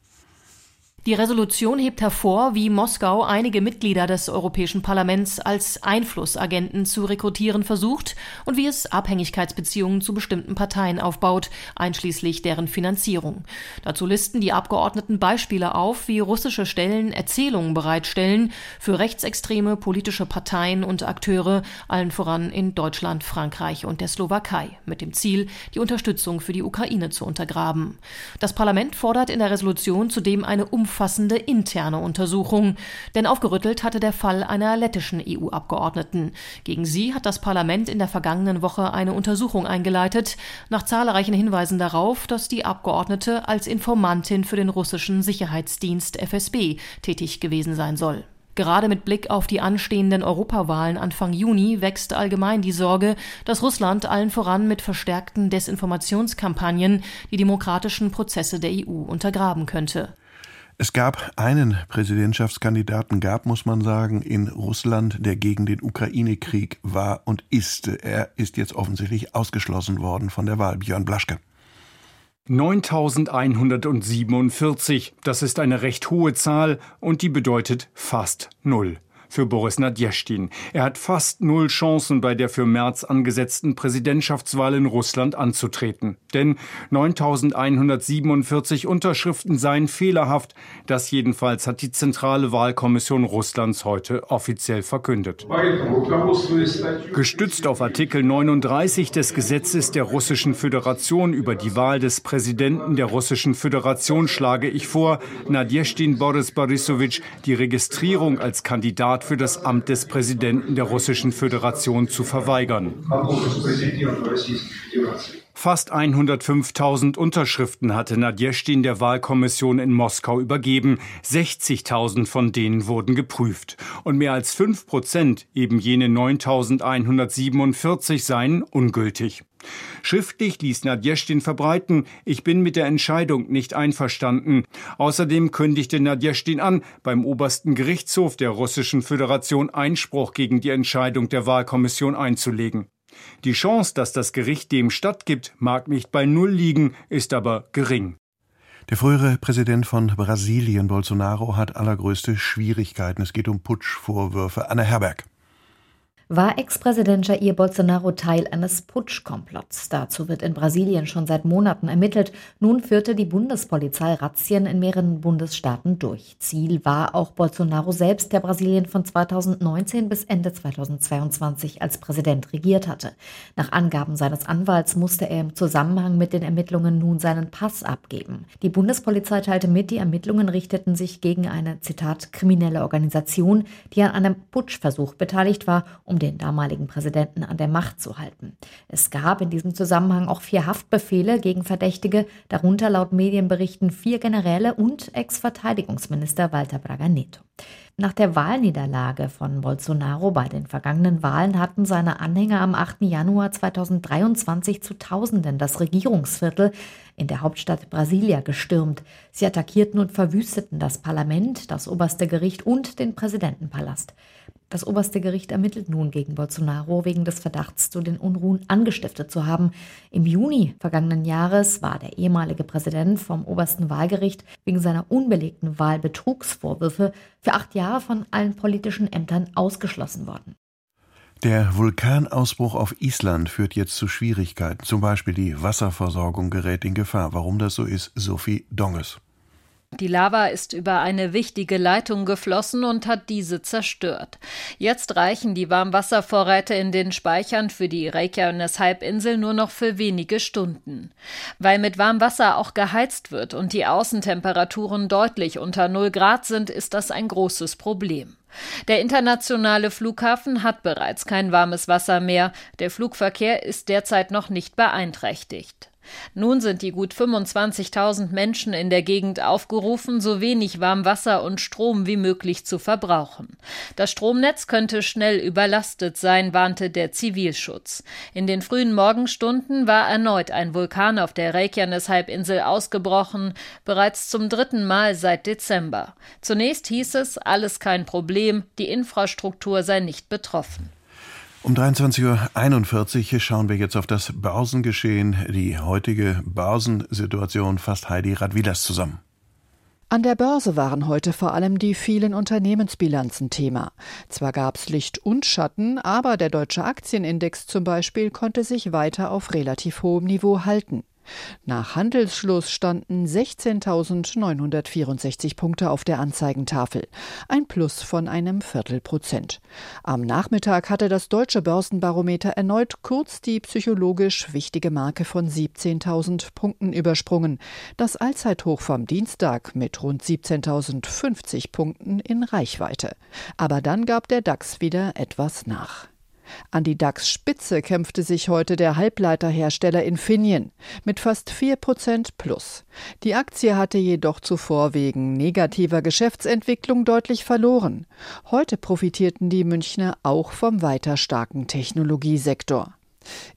Die Resolution hebt hervor, wie Moskau einige Mitglieder des Europäischen Parlaments als Einflussagenten zu rekrutieren versucht und wie es Abhängigkeitsbeziehungen zu bestimmten Parteien aufbaut, einschließlich deren Finanzierung. Dazu listen die Abgeordneten Beispiele auf, wie russische Stellen Erzählungen bereitstellen für rechtsextreme politische Parteien und Akteure, allen voran in Deutschland, Frankreich und der Slowakei, mit dem Ziel, die Unterstützung für die Ukraine zu untergraben. Das Parlament fordert in der Resolution zudem eine Umfrage umfassende interne Untersuchung. Denn aufgerüttelt hatte der Fall einer lettischen EU-Abgeordneten. Gegen sie hat das Parlament in der vergangenen Woche eine Untersuchung eingeleitet, nach zahlreichen Hinweisen darauf, dass die Abgeordnete als Informantin für den russischen Sicherheitsdienst FSB tätig gewesen sein soll. Gerade mit Blick auf die anstehenden Europawahlen Anfang Juni wächst allgemein die Sorge, dass Russland allen voran mit verstärkten Desinformationskampagnen die demokratischen Prozesse der EU untergraben könnte. Es gab einen Präsidentschaftskandidaten, gab, muss man sagen, in Russland, der gegen den Ukraine-Krieg war und ist. Er ist jetzt offensichtlich ausgeschlossen worden von der Wahl. Björn Blaschke. 9147, das ist eine recht hohe Zahl und die bedeutet fast null für Boris Nadjeschtin. Er hat fast null Chancen bei der für März angesetzten Präsidentschaftswahl in Russland anzutreten. Denn 9147 Unterschriften seien fehlerhaft. Das jedenfalls hat die Zentrale Wahlkommission Russlands heute offiziell verkündet. Gestützt auf Artikel 39 des Gesetzes der Russischen Föderation über die Wahl des Präsidenten der Russischen Föderation schlage ich vor, Nadjeschtin Boris Borisowitsch die Registrierung als Kandidat Kandidat für das Amt des Präsidenten der Russischen Föderation zu verweigern. Fast 105.000 Unterschriften hatte Nadjeschtin der Wahlkommission in Moskau übergeben. 60.000 von denen wurden geprüft. Und mehr als 5 Prozent, eben jene 9.147, seien ungültig. Schriftlich ließ Nadjeschtin verbreiten, ich bin mit der Entscheidung nicht einverstanden. Außerdem kündigte Nadjeschtin an, beim obersten Gerichtshof der Russischen Föderation Einspruch gegen die Entscheidung der Wahlkommission einzulegen. Die Chance, dass das Gericht dem stattgibt, mag nicht bei Null liegen, ist aber gering. Der frühere Präsident von Brasilien, Bolsonaro, hat allergrößte Schwierigkeiten. Es geht um Putschvorwürfe. Anne Herberg. War Ex-Präsident Jair Bolsonaro Teil eines Putschkomplotts? Dazu wird in Brasilien schon seit Monaten ermittelt. Nun führte die Bundespolizei Razzien in mehreren Bundesstaaten durch. Ziel war auch Bolsonaro selbst, der Brasilien von 2019 bis Ende 2022 als Präsident regiert hatte. Nach Angaben seines Anwalts musste er im Zusammenhang mit den Ermittlungen nun seinen Pass abgeben. Die Bundespolizei teilte mit, die Ermittlungen richteten sich gegen eine, Zitat, kriminelle Organisation, die an einem Putschversuch beteiligt war, um den damaligen Präsidenten an der Macht zu halten. Es gab in diesem Zusammenhang auch vier Haftbefehle gegen Verdächtige, darunter laut Medienberichten vier Generäle und Ex-Verteidigungsminister Walter Braga Neto. Nach der Wahlniederlage von Bolsonaro bei den vergangenen Wahlen hatten seine Anhänger am 8. Januar 2023 zu Tausenden das Regierungsviertel in der Hauptstadt Brasilia gestürmt. Sie attackierten und verwüsteten das Parlament, das oberste Gericht und den Präsidentenpalast. Das oberste Gericht ermittelt nun gegen Bolsonaro wegen des Verdachts, zu den Unruhen angestiftet zu haben. Im Juni vergangenen Jahres war der ehemalige Präsident vom obersten Wahlgericht wegen seiner unbelegten Wahlbetrugsvorwürfe für acht Jahre von allen politischen Ämtern ausgeschlossen worden. Der Vulkanausbruch auf Island führt jetzt zu Schwierigkeiten. Zum Beispiel die Wasserversorgung gerät in Gefahr. Warum das so ist, Sophie Donges. Die Lava ist über eine wichtige Leitung geflossen und hat diese zerstört. Jetzt reichen die Warmwasservorräte in den Speichern für die Reykjanes-Halbinsel nur noch für wenige Stunden. Weil mit Warmwasser auch geheizt wird und die Außentemperaturen deutlich unter 0 Grad sind, ist das ein großes Problem. Der internationale Flughafen hat bereits kein warmes Wasser mehr. Der Flugverkehr ist derzeit noch nicht beeinträchtigt. Nun sind die gut 25.000 Menschen in der Gegend aufgerufen, so wenig Warmwasser und Strom wie möglich zu verbrauchen. Das Stromnetz könnte schnell überlastet sein, warnte der Zivilschutz. In den frühen Morgenstunden war erneut ein Vulkan auf der Reykjanes-Halbinsel ausgebrochen, bereits zum dritten Mal seit Dezember. Zunächst hieß es, alles kein Problem, die Infrastruktur sei nicht betroffen. Um 23.41 Uhr schauen wir jetzt auf das Börsengeschehen. Die heutige Börsensituation fasst Heidi Radwilas zusammen. An der Börse waren heute vor allem die vielen Unternehmensbilanzen Thema. Zwar gab es Licht und Schatten, aber der deutsche Aktienindex zum Beispiel konnte sich weiter auf relativ hohem Niveau halten. Nach Handelsschluss standen 16.964 Punkte auf der Anzeigentafel, ein Plus von einem Viertelprozent. Am Nachmittag hatte das deutsche Börsenbarometer erneut kurz die psychologisch wichtige Marke von 17.000 Punkten übersprungen, das Allzeithoch vom Dienstag mit rund 17.050 Punkten in Reichweite. Aber dann gab der DAX wieder etwas nach. An die DAX-Spitze kämpfte sich heute der Halbleiterhersteller Infineon mit fast 4 Prozent plus. Die Aktie hatte jedoch zuvor wegen negativer Geschäftsentwicklung deutlich verloren. Heute profitierten die Münchner auch vom weiter starken Technologiesektor.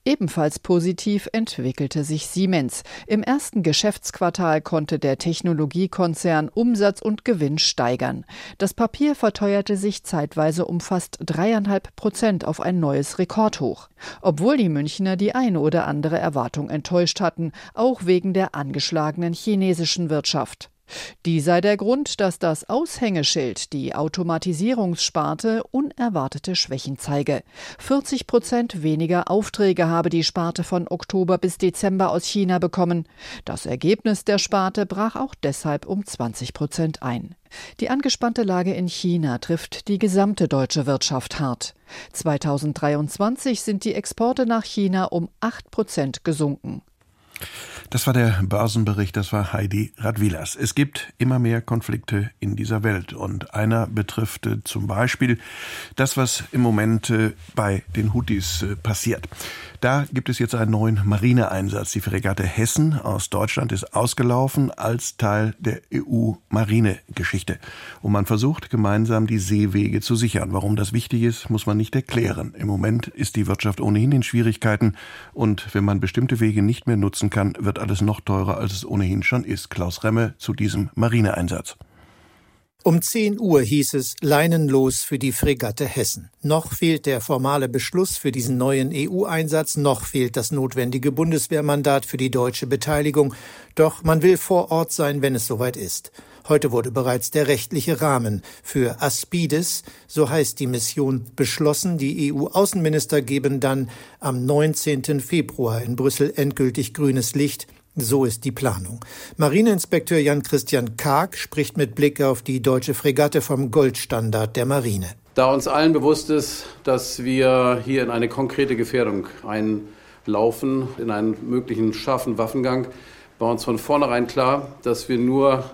Ebenfalls positiv entwickelte sich Siemens. Im ersten Geschäftsquartal konnte der Technologiekonzern Umsatz und Gewinn steigern. Das Papier verteuerte sich zeitweise um fast dreieinhalb Prozent auf ein neues Rekordhoch. Obwohl die Münchner die eine oder andere Erwartung enttäuscht hatten, auch wegen der angeschlagenen chinesischen Wirtschaft. Die sei der Grund, dass das Aushängeschild, die Automatisierungssparte, unerwartete Schwächen zeige. 40 Prozent weniger Aufträge habe die Sparte von Oktober bis Dezember aus China bekommen. Das Ergebnis der Sparte brach auch deshalb um 20 Prozent ein. Die angespannte Lage in China trifft die gesamte deutsche Wirtschaft hart. 2023 sind die Exporte nach China um 8 Prozent gesunken. Das war der Börsenbericht, das war Heidi Radwilas. Es gibt immer mehr Konflikte in dieser Welt und einer betrifft äh, zum Beispiel das, was im Moment äh, bei den Houthis äh, passiert. Da gibt es jetzt einen neuen Marineeinsatz. Die Fregatte Hessen aus Deutschland ist ausgelaufen als Teil der EU-Marinegeschichte. Und man versucht gemeinsam die Seewege zu sichern. Warum das wichtig ist, muss man nicht erklären. Im Moment ist die Wirtschaft ohnehin in Schwierigkeiten und wenn man bestimmte Wege nicht mehr nutzen kann, wird alles noch teurer, als es ohnehin schon ist. Klaus Remme zu diesem Marineeinsatz. Um 10 Uhr hieß es leinenlos für die Fregatte Hessen. Noch fehlt der formale Beschluss für diesen neuen EU-Einsatz, noch fehlt das notwendige Bundeswehrmandat für die deutsche Beteiligung. Doch man will vor Ort sein, wenn es soweit ist. Heute wurde bereits der rechtliche Rahmen für Aspides, so heißt die Mission, beschlossen. Die EU-Außenminister geben dann am 19. Februar in Brüssel endgültig grünes Licht. So ist die Planung. Marineinspekteur Jan-Christian Karg spricht mit Blick auf die deutsche Fregatte vom Goldstandard der Marine. Da uns allen bewusst ist, dass wir hier in eine konkrete Gefährdung einlaufen, in einen möglichen scharfen Waffengang, war uns von vornherein klar, dass wir nur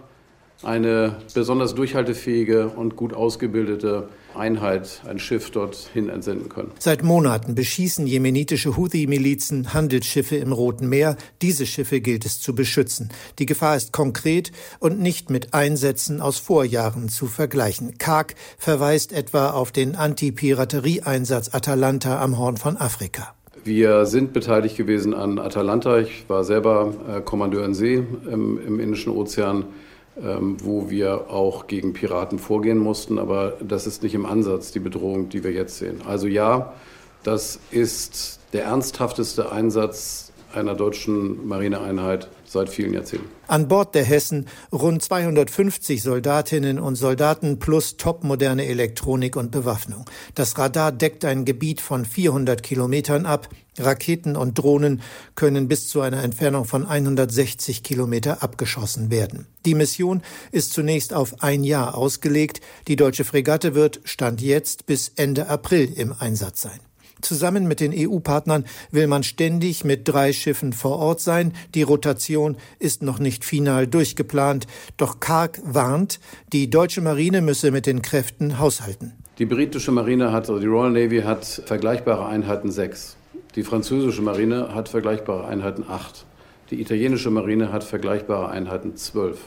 eine besonders durchhaltefähige und gut ausgebildete Einheit, ein Schiff dorthin entsenden können. Seit Monaten beschießen jemenitische Houthi-Milizen Handelsschiffe im Roten Meer. Diese Schiffe gilt es zu beschützen. Die Gefahr ist konkret und nicht mit Einsätzen aus Vorjahren zu vergleichen. Karg verweist etwa auf den Anti-Piraterie-Einsatz Atalanta am Horn von Afrika. Wir sind beteiligt gewesen an Atalanta. Ich war selber äh, Kommandeur in See im, im Indischen Ozean, wo wir auch gegen Piraten vorgehen mussten. Aber das ist nicht im Ansatz die Bedrohung, die wir jetzt sehen. Also ja, das ist der ernsthafteste Einsatz einer deutschen Marineeinheit seit vielen Jahrzehnten. An Bord der Hessen rund 250 Soldatinnen und Soldaten plus topmoderne Elektronik und Bewaffnung. Das Radar deckt ein Gebiet von 400 Kilometern ab. Raketen und Drohnen können bis zu einer Entfernung von 160 Kilometer abgeschossen werden. Die Mission ist zunächst auf ein Jahr ausgelegt. Die deutsche Fregatte wird, Stand jetzt, bis Ende April im Einsatz sein. Zusammen mit den EU-Partnern will man ständig mit drei Schiffen vor Ort sein. Die Rotation ist noch nicht final durchgeplant. Doch Karg warnt, die deutsche Marine müsse mit den Kräften haushalten. Die britische Marine hat, also die Royal Navy hat vergleichbare Einheiten sechs. Die französische Marine hat vergleichbare Einheiten acht. Die italienische Marine hat vergleichbare Einheiten zwölf.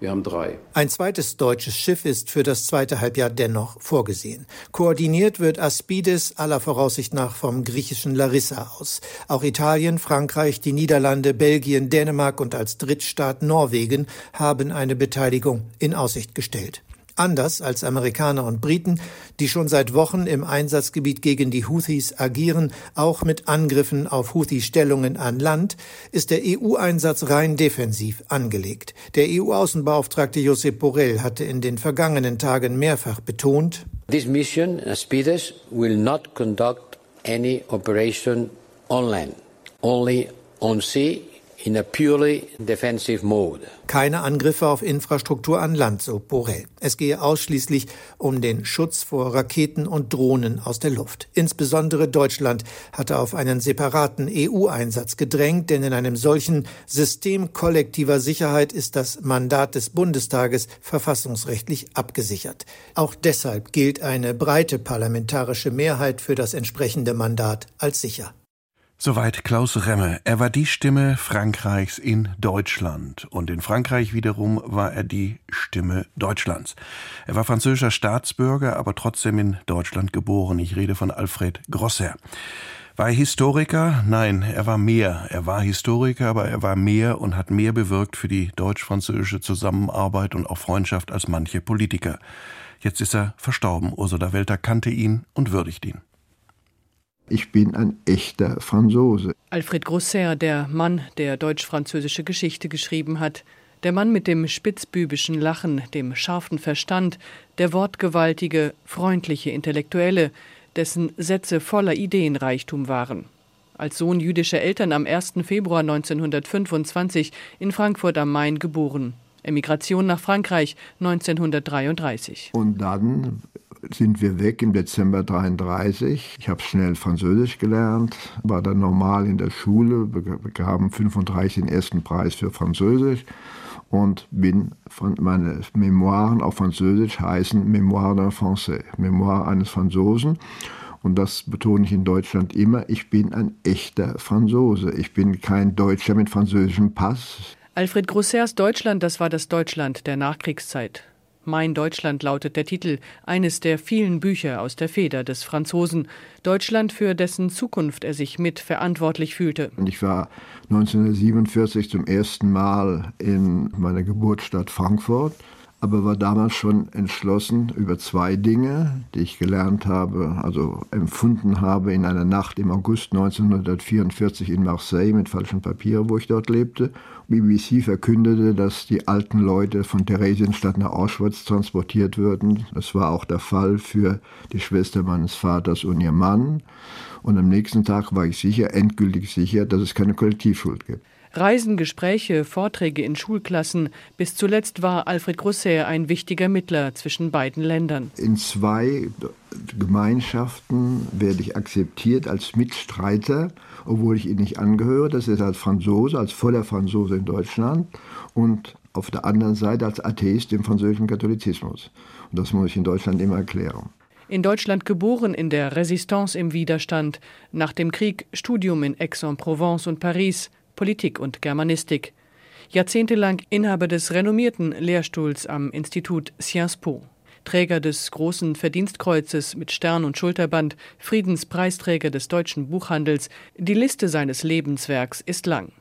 Wir haben drei. Ein zweites deutsches Schiff ist für das zweite Halbjahr dennoch vorgesehen. Koordiniert wird Aspides aller Voraussicht nach vom griechischen Larissa aus. Auch Italien, Frankreich, die Niederlande, Belgien, Dänemark und als Drittstaat Norwegen haben eine Beteiligung in Aussicht gestellt. Anders als Amerikaner und Briten, die schon seit Wochen im Einsatzgebiet gegen die Houthis agieren, auch mit Angriffen auf Houthi-Stellungen an Land, ist der EU-Einsatz rein defensiv angelegt. Der EU-Außenbeauftragte Josep Borrell hatte in den vergangenen Tagen mehrfach betont, This mission, Aspides, will not conduct any operation on land, only on sea in a purely defensive mode. Keine Angriffe auf Infrastruktur an Land, so Borrell. Es gehe ausschließlich um den Schutz vor Raketen und Drohnen aus der Luft. Insbesondere Deutschland hatte auf einen separaten EU-Einsatz gedrängt, denn in einem solchen System kollektiver Sicherheit ist das Mandat des Bundestages verfassungsrechtlich abgesichert. Auch deshalb gilt eine breite parlamentarische Mehrheit für das entsprechende Mandat als sicher. Soweit Klaus Remme. Er war die Stimme Frankreichs in Deutschland. Und in Frankreich wiederum war er die Stimme Deutschlands. Er war französischer Staatsbürger, aber trotzdem in Deutschland geboren. Ich rede von Alfred Grosser. War er Historiker? Nein, er war mehr. Er war Historiker, aber er war mehr und hat mehr bewirkt für die deutsch-französische Zusammenarbeit und auch Freundschaft als manche Politiker. Jetzt ist er verstorben. Ursula Welter kannte ihn und würdigt ihn. Ich bin ein echter Franzose. Alfred Grosser, der Mann, der deutsch-französische Geschichte geschrieben hat, der Mann mit dem spitzbübischen Lachen, dem scharfen Verstand, der wortgewaltige, freundliche Intellektuelle, dessen Sätze voller Ideenreichtum waren. Als Sohn jüdischer Eltern am 1. Februar 1925 in Frankfurt am Main geboren. Emigration nach Frankreich 1933. Und dann sind wir weg im Dezember 33. Ich habe schnell Französisch gelernt, war dann normal in der Schule, bekam 35 den ersten Preis für Französisch und bin von meine Memoiren auf Französisch heißen Memoire d'un Français, Memoir eines Franzosen. Und das betone ich in Deutschland immer, ich bin ein echter Franzose. Ich bin kein Deutscher mit französischem Pass. Alfred Grossers Deutschland, das war das Deutschland der Nachkriegszeit. Mein Deutschland lautet der Titel eines der vielen Bücher aus der Feder des Franzosen. Deutschland, für dessen Zukunft er sich mit verantwortlich fühlte. Ich war 1947 zum ersten Mal in meiner Geburtsstadt Frankfurt aber war damals schon entschlossen über zwei Dinge, die ich gelernt habe, also empfunden habe in einer Nacht im August 1944 in Marseille mit falschen Papieren, wo ich dort lebte. BBC verkündete, dass die alten Leute von Theresienstadt nach Auschwitz transportiert würden. Das war auch der Fall für die Schwester meines Vaters und ihr Mann. Und am nächsten Tag war ich sicher, endgültig sicher, dass es keine Kollektivschuld gibt. Reisen, Gespräche, Vorträge in Schulklassen. Bis zuletzt war Alfred Grosser ein wichtiger Mittler zwischen beiden Ländern. In zwei Gemeinschaften werde ich akzeptiert als Mitstreiter, obwohl ich ihnen nicht angehöre. Das ist als Franzose, als voller Franzose in Deutschland und auf der anderen Seite als Atheist dem französischen Katholizismus. Und das muss ich in Deutschland immer erklären. In Deutschland geboren, in der Resistance im Widerstand, nach dem Krieg Studium in Aix-en-Provence und Paris, Politik und Germanistik. Jahrzehntelang Inhaber des renommierten Lehrstuhls am Institut Sciences Po. Träger des Großen Verdienstkreuzes mit Stern und Schulterband, Friedenspreisträger des deutschen Buchhandels. Die Liste seines Lebenswerks ist lang.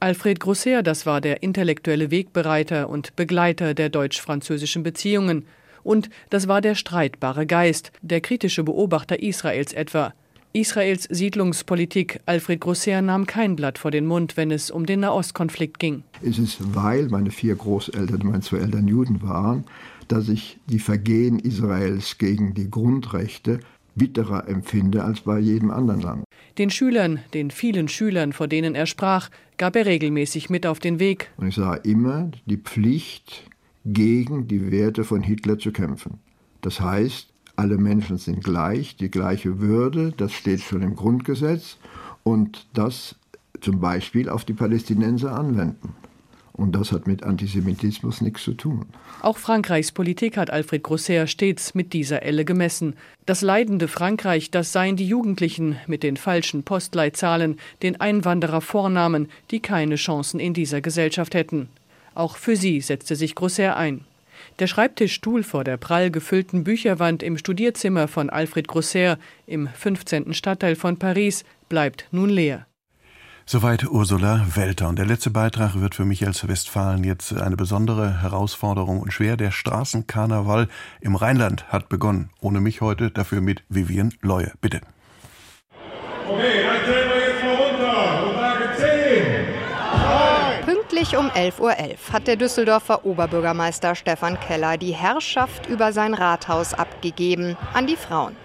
Alfred Grosser, das war der intellektuelle Wegbereiter und Begleiter der deutsch-französischen Beziehungen. Und das war der streitbare Geist, der kritische Beobachter Israels etwa. Israels Siedlungspolitik Alfred Grosser nahm kein Blatt vor den Mund, wenn es um den Nahostkonflikt ging. Es ist, weil meine vier Großeltern, meine zwei Eltern Juden waren, dass ich die Vergehen Israels gegen die Grundrechte bitterer empfinde als bei jedem anderen Land. Den Schülern, den vielen Schülern, vor denen er sprach, gab er regelmäßig mit auf den Weg. Und ich sah immer die Pflicht, gegen die Werte von Hitler zu kämpfen. Das heißt, alle Menschen sind gleich, die gleiche Würde, das steht schon im Grundgesetz und das zum Beispiel auf die Palästinenser anwenden. Und das hat mit Antisemitismus nichts zu tun. Auch Frankreichs Politik hat Alfred Grosser stets mit dieser Elle gemessen. Das leidende Frankreich, das seien die Jugendlichen mit den falschen Postleitzahlen, den Einwanderervornamen, die keine Chancen in dieser Gesellschaft hätten. Auch für sie setzte sich Grosser ein. Der Schreibtischstuhl vor der prall gefüllten Bücherwand im Studierzimmer von Alfred Grosser im 15. Stadtteil von Paris bleibt nun leer. Soweit Ursula Welter. Und der letzte Beitrag wird für mich als Westfalen jetzt eine besondere Herausforderung und schwer. Der Straßenkarneval im Rheinland hat begonnen. Ohne mich heute, dafür mit Vivian Leue. Bitte. Okay, Pünktlich um 11.11 Uhr .11 hat der Düsseldorfer Oberbürgermeister Stefan Keller die Herrschaft über sein Rathaus abgegeben an die Frauen.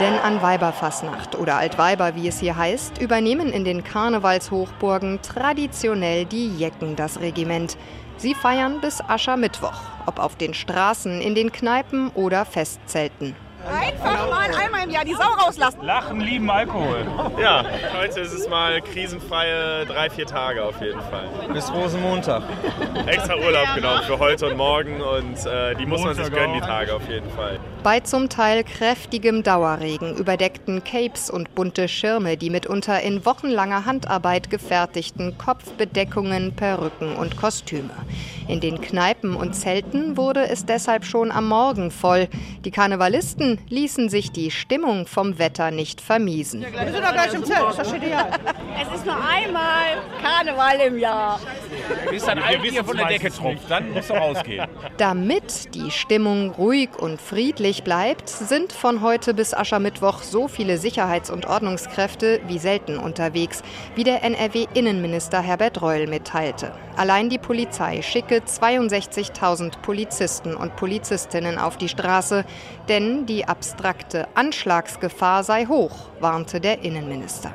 Denn an Weiberfassnacht oder Altweiber, wie es hier heißt, übernehmen in den Karnevalshochburgen traditionell die Jecken das Regiment. Sie feiern bis Aschermittwoch, ob auf den Straßen, in den Kneipen oder Festzelten. Einfach mal einmal im Jahr die Sau rauslassen. Lachen, lieben Alkohol. Ja, heute ist es mal krisenfreie drei, vier Tage auf jeden Fall. Bis Rosenmontag. Extra Urlaub genommen für heute und morgen und äh, die muss man sich gönnen, die Tage auf jeden Fall. Bei zum Teil kräftigem Dauerregen überdeckten Capes und bunte Schirme die mitunter in wochenlanger Handarbeit gefertigten Kopfbedeckungen, Perücken und Kostüme. In den Kneipen und Zelten wurde es deshalb schon am Morgen voll. Die Karnevalisten ließen sich die Stimmung vom Wetter nicht vermiesen. Wir sind doch gleich im Zelt, ist doch ideal. Es ist nur einmal Karneval im Jahr. Bis dann ein Bier von der Decke tropft, dann musst du rausgehen. Damit die Stimmung ruhig und friedlich bleibt, sind von heute bis Aschermittwoch so viele Sicherheits- und Ordnungskräfte wie selten unterwegs, wie der NRW-Innenminister Herbert Reul mitteilte. Allein die Polizei schicke 62.000 Polizisten und Polizistinnen auf die Straße, denn die abstrakte Anschlagsgefahr sei hoch, warnte der Innenminister.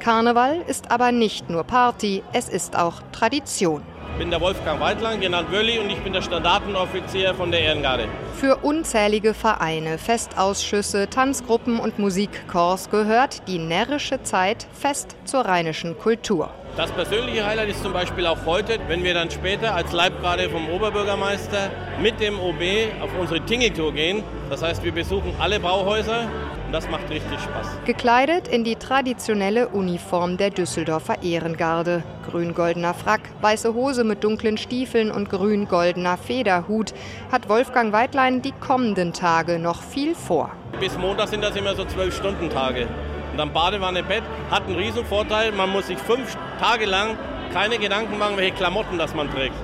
Karneval ist aber nicht nur Party, es ist auch Tradition. Ich bin der Wolfgang Weidlang, genannt Wölli, und ich bin der Standartenoffizier von der Ehrengarde. Für unzählige Vereine, Festausschüsse, Tanzgruppen und Musikchors gehört die närrische Zeit fest zur rheinischen Kultur. Das persönliche Highlight ist zum Beispiel auch heute, wenn wir dann später als Leibgarde vom Oberbürgermeister mit dem OB auf unsere Tingeltour gehen. Das heißt, wir besuchen alle Brauhäuser und das macht richtig Spaß. Gekleidet in die traditionelle Uniform der Düsseldorfer Ehrengarde. Grün-goldener Frack, weiße Hose mit dunklen Stiefeln und grün-goldener Federhut hat Wolfgang Weidlein die kommenden Tage noch viel vor. Bis Montag sind das immer so zwölf Stunden Tage. Und dann Badewanne, Bett hat einen riesen Vorteil. Man muss sich fünf Tage lang keine Gedanken machen, welche Klamotten das man trägt.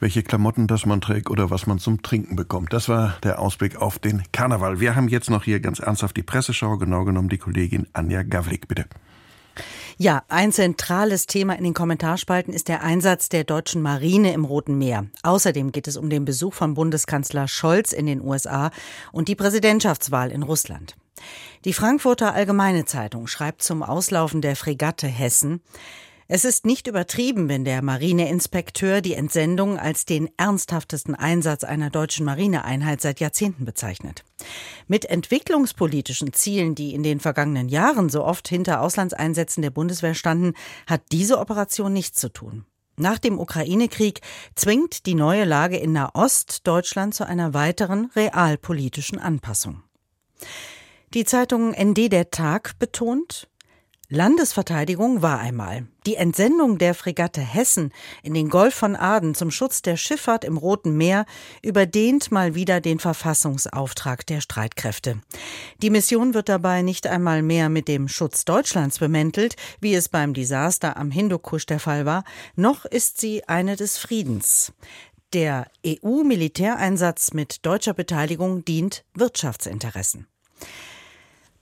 Welche Klamotten das man trägt oder was man zum Trinken bekommt. Das war der Ausblick auf den Karneval. Wir haben jetzt noch hier ganz ernsthaft die Presseschau, genau genommen die Kollegin Anja Gavlik, bitte. Ja, ein zentrales Thema in den Kommentarspalten ist der Einsatz der deutschen Marine im Roten Meer. Außerdem geht es um den Besuch von Bundeskanzler Scholz in den USA und die Präsidentschaftswahl in Russland. Die Frankfurter Allgemeine Zeitung schreibt zum Auslaufen der Fregatte Hessen, Es ist nicht übertrieben, wenn der Marineinspekteur die Entsendung als den ernsthaftesten Einsatz einer deutschen Marineeinheit seit Jahrzehnten bezeichnet. Mit entwicklungspolitischen Zielen, die in den vergangenen Jahren so oft hinter Auslandseinsätzen der Bundeswehr standen, hat diese Operation nichts zu tun. Nach dem Ukraine-Krieg zwingt die neue Lage in Nahost Deutschland zu einer weiteren realpolitischen Anpassung. Die Zeitung ND Der Tag betont, Landesverteidigung war einmal. Die Entsendung der Fregatte Hessen in den Golf von Aden zum Schutz der Schifffahrt im Roten Meer überdehnt mal wieder den Verfassungsauftrag der Streitkräfte. Die Mission wird dabei nicht einmal mehr mit dem Schutz Deutschlands bemäntelt, wie es beim Desaster am Hindukusch der Fall war, noch ist sie eine des Friedens. Der EU-Militäreinsatz mit deutscher Beteiligung dient Wirtschaftsinteressen.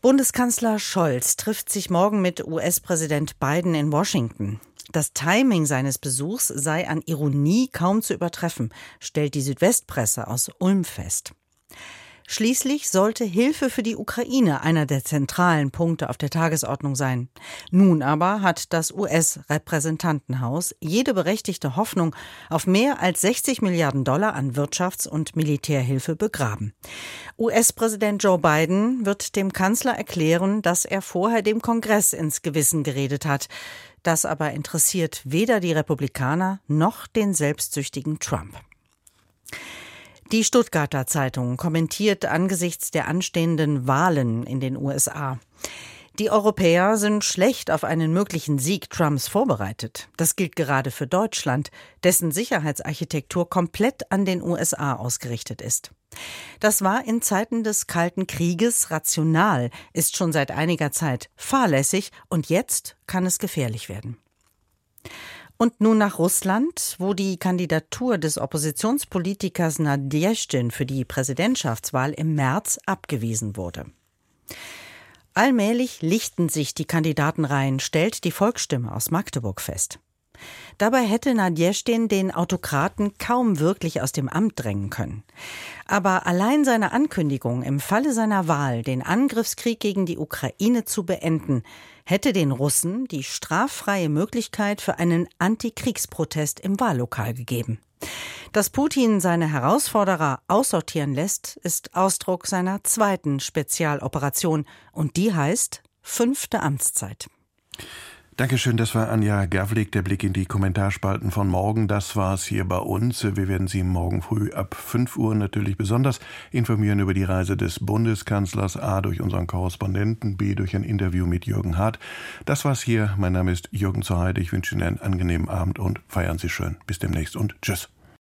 Bundeskanzler Scholz trifft sich morgen mit US-Präsident Biden in Washington. Das Timing seines Besuchs sei an Ironie kaum zu übertreffen, stellt die Südwestpresse aus Ulm fest. Schließlich sollte Hilfe für die Ukraine einer der zentralen Punkte auf der Tagesordnung sein. Nun aber hat das US-Repräsentantenhaus jede berechtigte Hoffnung auf mehr als 60 Milliarden Dollar an Wirtschafts- und Militärhilfe begraben. US-Präsident Joe Biden wird dem Kanzler erklären, dass er vorher dem Kongress ins Gewissen geredet hat. Das aber interessiert weder die Republikaner noch den selbstsüchtigen Trump. Die Stuttgarter Zeitung kommentiert angesichts der anstehenden Wahlen in den USA. Die Europäer sind schlecht auf einen möglichen Sieg Trumps vorbereitet. Das gilt gerade für Deutschland, dessen Sicherheitsarchitektur komplett an den USA ausgerichtet ist. Das war in Zeiten des Kalten Krieges rational, ist schon seit einiger Zeit fahrlässig und jetzt kann es gefährlich werden. Und nun nach Russland, wo die Kandidatur des Oppositionspolitikers Nadjestin für die Präsidentschaftswahl im März abgewiesen wurde. Allmählich lichten sich die Kandidatenreihen, stellt die Volksstimme aus Magdeburg fest. Dabei hätte Nadjestin den Autokraten kaum wirklich aus dem Amt drängen können. Aber allein seine Ankündigung, im Falle seiner Wahl den Angriffskrieg gegen die Ukraine zu beenden, hätte den Russen die straffreie Möglichkeit für einen Antikriegsprotest im Wahllokal gegeben. Dass Putin seine Herausforderer aussortieren lässt, ist Ausdruck seiner zweiten Spezialoperation und die heißt fünfte Amtszeit. Dankeschön, das war Anja Gavlik, der Blick in die Kommentarspalten von morgen. Das war's hier bei uns. Wir werden Sie morgen früh ab 5 Uhr natürlich besonders informieren über die Reise des Bundeskanzlers, A durch unseren Korrespondenten, B durch ein Interview mit Jürgen Hart. Das war's hier. Mein Name ist Jürgen Zuheide. Ich wünsche Ihnen einen angenehmen Abend und feiern Sie schön. Bis demnächst und tschüss.